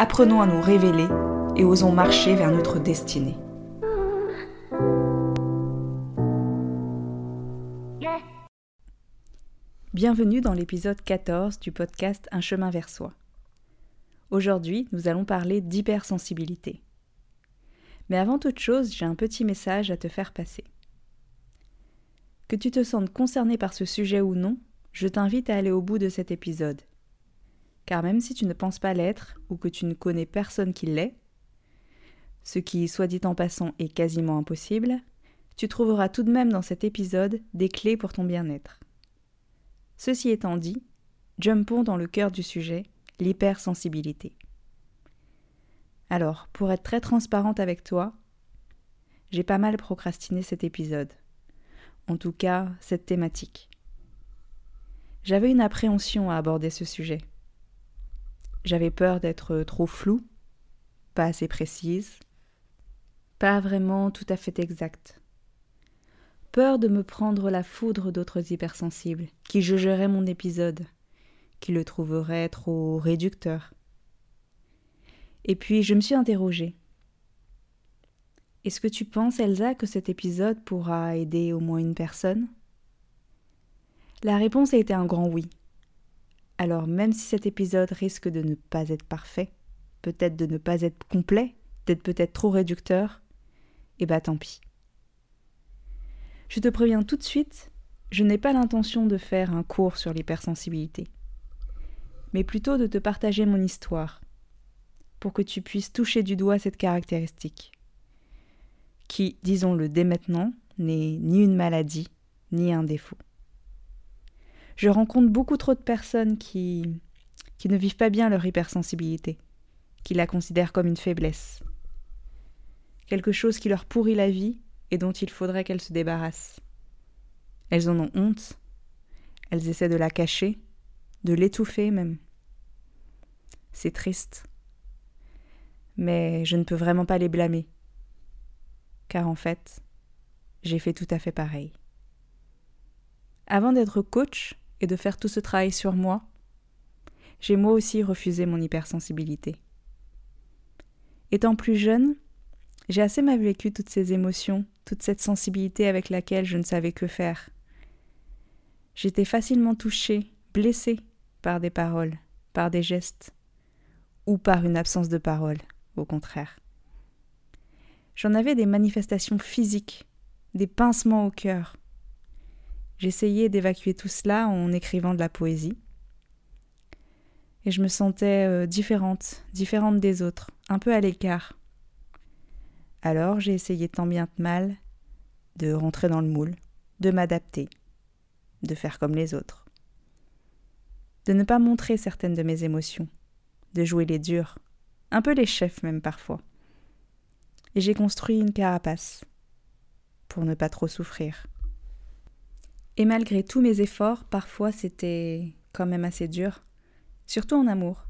Apprenons à nous révéler et osons marcher vers notre destinée. Bienvenue dans l'épisode 14 du podcast Un chemin vers soi. Aujourd'hui, nous allons parler d'hypersensibilité. Mais avant toute chose, j'ai un petit message à te faire passer. Que tu te sentes concerné par ce sujet ou non, je t'invite à aller au bout de cet épisode. Car même si tu ne penses pas l'être ou que tu ne connais personne qui l'est, ce qui, soit dit en passant, est quasiment impossible, tu trouveras tout de même dans cet épisode des clés pour ton bien-être. Ceci étant dit, jumpons dans le cœur du sujet l'hypersensibilité. Alors, pour être très transparente avec toi, j'ai pas mal procrastiné cet épisode. En tout cas, cette thématique. J'avais une appréhension à aborder ce sujet. J'avais peur d'être trop floue, pas assez précise, pas vraiment tout à fait exacte. Peur de me prendre la foudre d'autres hypersensibles qui jugeraient mon épisode qui le trouverait trop réducteur. Et puis je me suis interrogée. Est-ce que tu penses, Elsa, que cet épisode pourra aider au moins une personne? La réponse a été un grand oui. Alors même si cet épisode risque de ne pas être parfait, peut-être de ne pas être complet, d'être peut-être trop réducteur, eh bah tant pis. Je te préviens tout de suite, je n'ai pas l'intention de faire un cours sur l'hypersensibilité mais plutôt de te partager mon histoire, pour que tu puisses toucher du doigt cette caractéristique, qui, disons-le dès maintenant, n'est ni une maladie, ni un défaut. Je rencontre beaucoup trop de personnes qui, qui ne vivent pas bien leur hypersensibilité, qui la considèrent comme une faiblesse, quelque chose qui leur pourrit la vie et dont il faudrait qu'elles se débarrassent. Elles en ont honte, elles essaient de la cacher, de l'étouffer même. C'est triste. Mais je ne peux vraiment pas les blâmer. Car en fait, j'ai fait tout à fait pareil. Avant d'être coach et de faire tout ce travail sur moi, j'ai moi aussi refusé mon hypersensibilité. Étant plus jeune, j'ai assez mal vécu toutes ces émotions, toute cette sensibilité avec laquelle je ne savais que faire. J'étais facilement touchée, blessée par des paroles, par des gestes, ou par une absence de parole, au contraire. J'en avais des manifestations physiques, des pincements au cœur. J'essayais d'évacuer tout cela en écrivant de la poésie. Et je me sentais euh, différente, différente des autres, un peu à l'écart. Alors j'ai essayé tant bien que mal de rentrer dans le moule, de m'adapter, de faire comme les autres de ne pas montrer certaines de mes émotions, de jouer les durs, un peu les chefs même parfois. Et j'ai construit une carapace pour ne pas trop souffrir. Et malgré tous mes efforts, parfois c'était quand même assez dur, surtout en amour.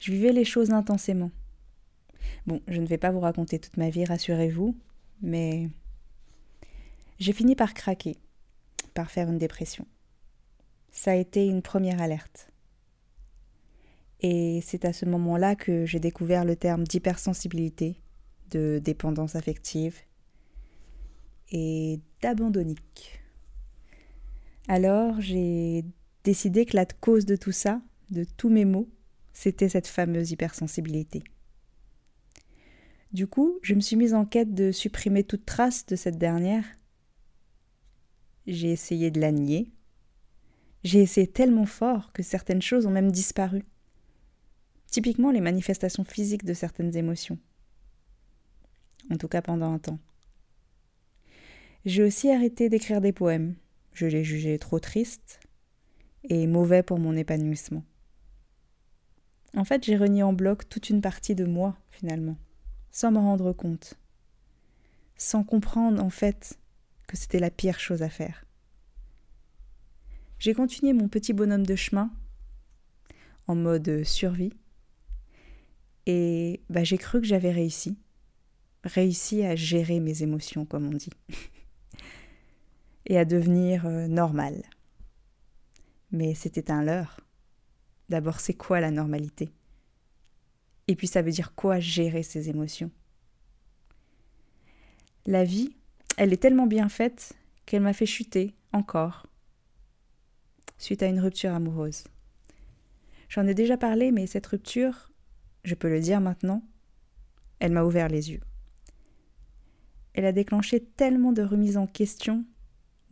Je vivais les choses intensément. Bon, je ne vais pas vous raconter toute ma vie, rassurez-vous, mais j'ai fini par craquer, par faire une dépression ça a été une première alerte. Et c'est à ce moment-là que j'ai découvert le terme d'hypersensibilité, de dépendance affective et d'abandonnique. Alors j'ai décidé que la cause de tout ça, de tous mes maux, c'était cette fameuse hypersensibilité. Du coup, je me suis mise en quête de supprimer toute trace de cette dernière. J'ai essayé de la nier, j'ai essayé tellement fort que certaines choses ont même disparu. Typiquement les manifestations physiques de certaines émotions. En tout cas pendant un temps. J'ai aussi arrêté d'écrire des poèmes. Je les jugeais trop tristes et mauvais pour mon épanouissement. En fait, j'ai renié en bloc toute une partie de moi, finalement, sans me rendre compte, sans comprendre, en fait, que c'était la pire chose à faire. J'ai continué mon petit bonhomme de chemin, en mode survie, et bah, j'ai cru que j'avais réussi, réussi à gérer mes émotions, comme on dit, et à devenir euh, normal. Mais c'était un leurre. D'abord, c'est quoi la normalité? Et puis, ça veut dire quoi gérer ses émotions? La vie, elle est tellement bien faite qu'elle m'a fait chuter encore suite à une rupture amoureuse. J'en ai déjà parlé, mais cette rupture, je peux le dire maintenant, elle m'a ouvert les yeux. Elle a déclenché tellement de remises en question,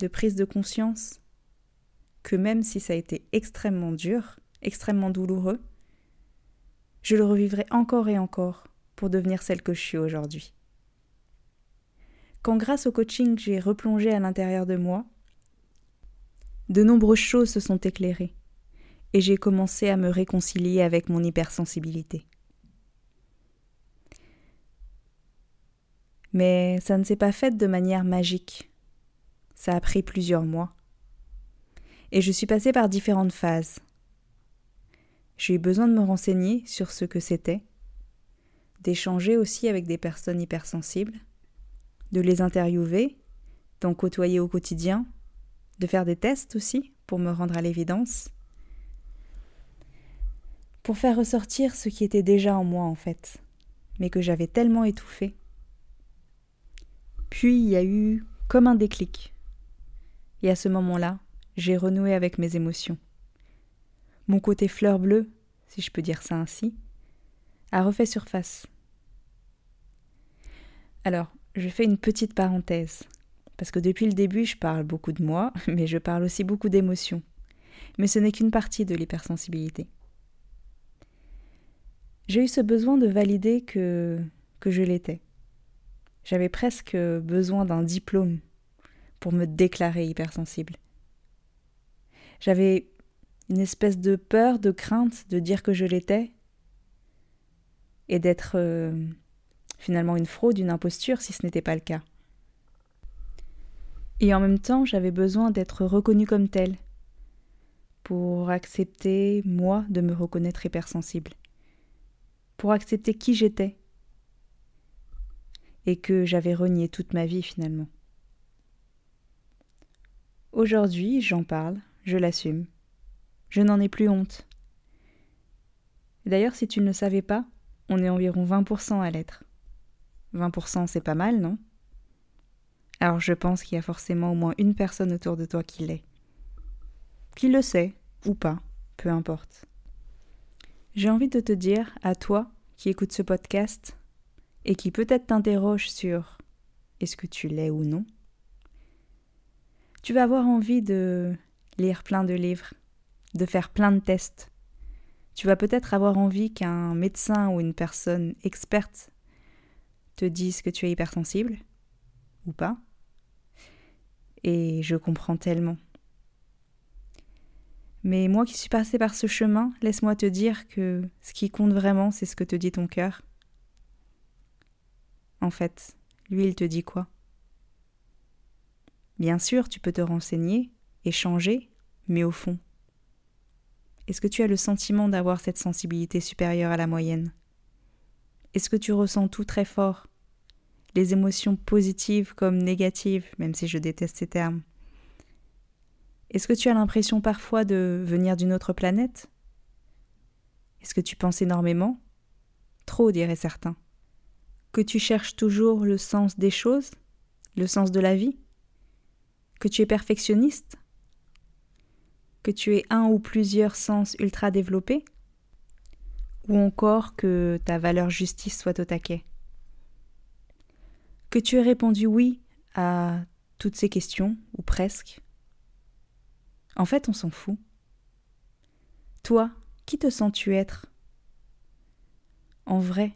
de prise de conscience, que même si ça a été extrêmement dur, extrêmement douloureux, je le revivrai encore et encore pour devenir celle que je suis aujourd'hui. Quand grâce au coaching j'ai replongé à l'intérieur de moi, de nombreuses choses se sont éclairées et j'ai commencé à me réconcilier avec mon hypersensibilité. Mais ça ne s'est pas fait de manière magique. Ça a pris plusieurs mois. Et je suis passée par différentes phases. J'ai eu besoin de me renseigner sur ce que c'était, d'échanger aussi avec des personnes hypersensibles, de les interviewer, d'en côtoyer au quotidien, de faire des tests aussi pour me rendre à l'évidence, pour faire ressortir ce qui était déjà en moi en fait, mais que j'avais tellement étouffé. Puis il y a eu comme un déclic. Et à ce moment-là, j'ai renoué avec mes émotions. Mon côté fleur bleue, si je peux dire ça ainsi, a refait surface. Alors, je fais une petite parenthèse, parce que depuis le début, je parle beaucoup de moi, mais je parle aussi beaucoup d'émotions. Mais ce n'est qu'une partie de l'hypersensibilité. J'ai eu ce besoin de valider que, que je l'étais. J'avais presque besoin d'un diplôme pour me déclarer hypersensible. J'avais une espèce de peur, de crainte de dire que je l'étais et d'être euh, finalement une fraude, une imposture si ce n'était pas le cas. Et en même temps, j'avais besoin d'être reconnue comme telle pour accepter, moi, de me reconnaître hypersensible, pour accepter qui j'étais et que j'avais renié toute ma vie finalement. Aujourd'hui, j'en parle, je l'assume. Je n'en ai plus honte. D'ailleurs, si tu ne le savais pas, on est environ 20% à l'être. 20% c'est pas mal, non? Alors je pense qu'il y a forcément au moins une personne autour de toi qui l'est. Qui le sait, ou pas, peu importe. J'ai envie de te dire, à toi qui écoutes ce podcast, et qui peut-être t'interroge sur est-ce que tu l'es ou non, tu vas avoir envie de lire plein de livres, de faire plein de tests. Tu vas peut-être avoir envie qu'un médecin ou une personne experte te dise que tu es hypersensible, ou pas. Et je comprends tellement. Mais moi qui suis passée par ce chemin, laisse-moi te dire que ce qui compte vraiment, c'est ce que te dit ton cœur en fait Lui, il te dit quoi? Bien sûr, tu peux te renseigner, échanger, mais au fond, est-ce que tu as le sentiment d'avoir cette sensibilité supérieure à la moyenne? Est-ce que tu ressens tout très fort? Les émotions positives comme négatives, même si je déteste ces termes. Est-ce que tu as l'impression parfois de venir d'une autre planète? Est-ce que tu penses énormément? Trop, diraient certains. Que tu cherches toujours le sens des choses, le sens de la vie, que tu es perfectionniste, que tu aies un ou plusieurs sens ultra développés, ou encore que ta valeur justice soit au taquet. Que tu aies répondu oui à toutes ces questions, ou presque. En fait, on s'en fout. Toi, qui te sens-tu être? En vrai,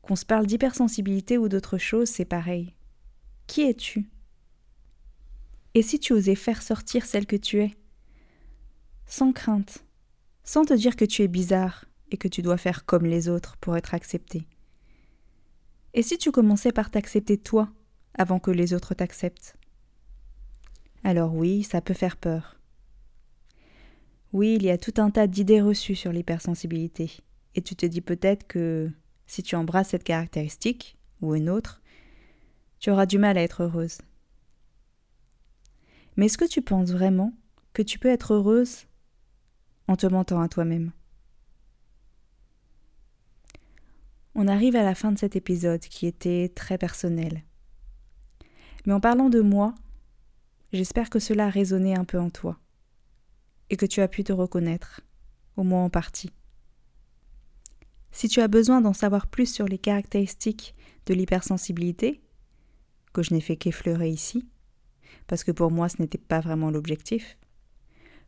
qu'on se parle d'hypersensibilité ou d'autre chose, c'est pareil. Qui es-tu? Et si tu osais faire sortir celle que tu es? Sans crainte, sans te dire que tu es bizarre et que tu dois faire comme les autres pour être accepté. Et si tu commençais par t'accepter toi avant que les autres t'acceptent? Alors oui, ça peut faire peur. Oui, il y a tout un tas d'idées reçues sur l'hypersensibilité, et tu te dis peut-être que si tu embrasses cette caractéristique, ou une autre, tu auras du mal à être heureuse. Mais est-ce que tu penses vraiment que tu peux être heureuse en te mentant à toi-même? On arrive à la fin de cet épisode qui était très personnel. Mais en parlant de moi, j'espère que cela a résonné un peu en toi et que tu as pu te reconnaître, au moins en partie. Si tu as besoin d'en savoir plus sur les caractéristiques de l'hypersensibilité, que je n'ai fait qu'effleurer ici, parce que pour moi ce n'était pas vraiment l'objectif,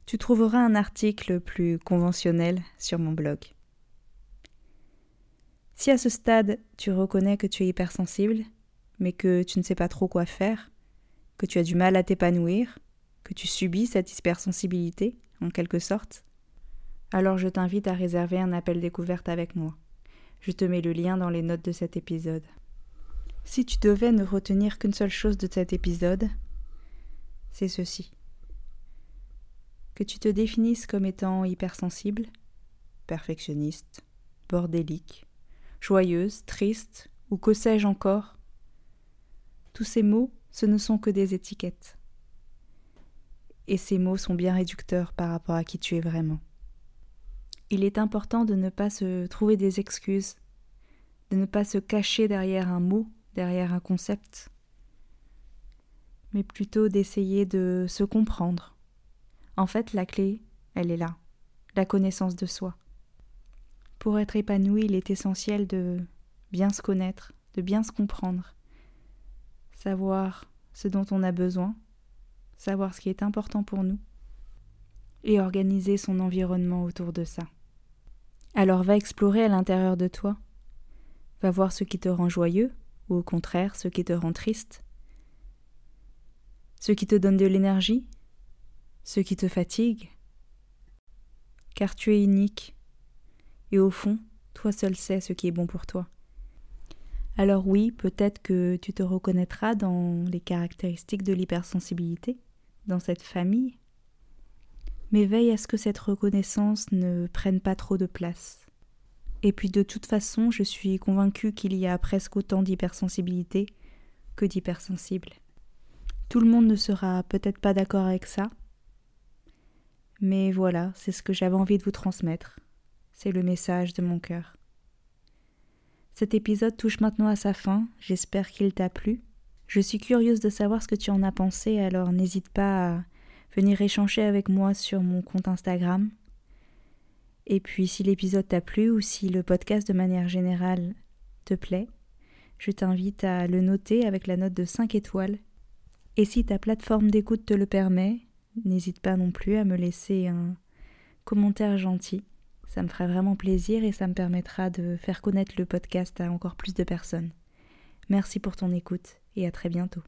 tu trouveras un article plus conventionnel sur mon blog. Si à ce stade tu reconnais que tu es hypersensible, mais que tu ne sais pas trop quoi faire, que tu as du mal à t'épanouir, que tu subis cette hypersensibilité, en quelque sorte, alors je t'invite à réserver un appel découverte avec moi. Je te mets le lien dans les notes de cet épisode. Si tu devais ne retenir qu'une seule chose de cet épisode, c'est ceci. Que tu te définisses comme étant hypersensible, perfectionniste, bordélique, joyeuse, triste, ou que sais-je encore. Tous ces mots, ce ne sont que des étiquettes. Et ces mots sont bien réducteurs par rapport à qui tu es vraiment. Il est important de ne pas se trouver des excuses, de ne pas se cacher derrière un mot, derrière un concept, mais plutôt d'essayer de se comprendre. En fait, la clé, elle est là, la connaissance de soi. Pour être épanoui, il est essentiel de bien se connaître, de bien se comprendre, savoir ce dont on a besoin, savoir ce qui est important pour nous, et organiser son environnement autour de ça. Alors va explorer à l'intérieur de toi, va voir ce qui te rend joyeux, ou au contraire ce qui te rend triste, ce qui te donne de l'énergie, ce qui te fatigue, car tu es unique et au fond, toi seul sais ce qui est bon pour toi. Alors oui, peut-être que tu te reconnaîtras dans les caractéristiques de l'hypersensibilité, dans cette famille, mais veille à ce que cette reconnaissance ne prenne pas trop de place. Et puis de toute façon, je suis convaincue qu'il y a presque autant d'hypersensibilité que d'hypersensibles. Tout le monde ne sera peut-être pas d'accord avec ça, mais voilà, c'est ce que j'avais envie de vous transmettre c'est le message de mon cœur. Cet épisode touche maintenant à sa fin, j'espère qu'il t'a plu. Je suis curieuse de savoir ce que tu en as pensé, alors n'hésite pas à venir échanger avec moi sur mon compte Instagram. Et puis si l'épisode t'a plu ou si le podcast de manière générale te plaît, je t'invite à le noter avec la note de 5 étoiles. Et si ta plateforme d'écoute te le permet, n'hésite pas non plus à me laisser un commentaire gentil. Ça me ferait vraiment plaisir et ça me permettra de faire connaître le podcast à encore plus de personnes. Merci pour ton écoute et à très bientôt.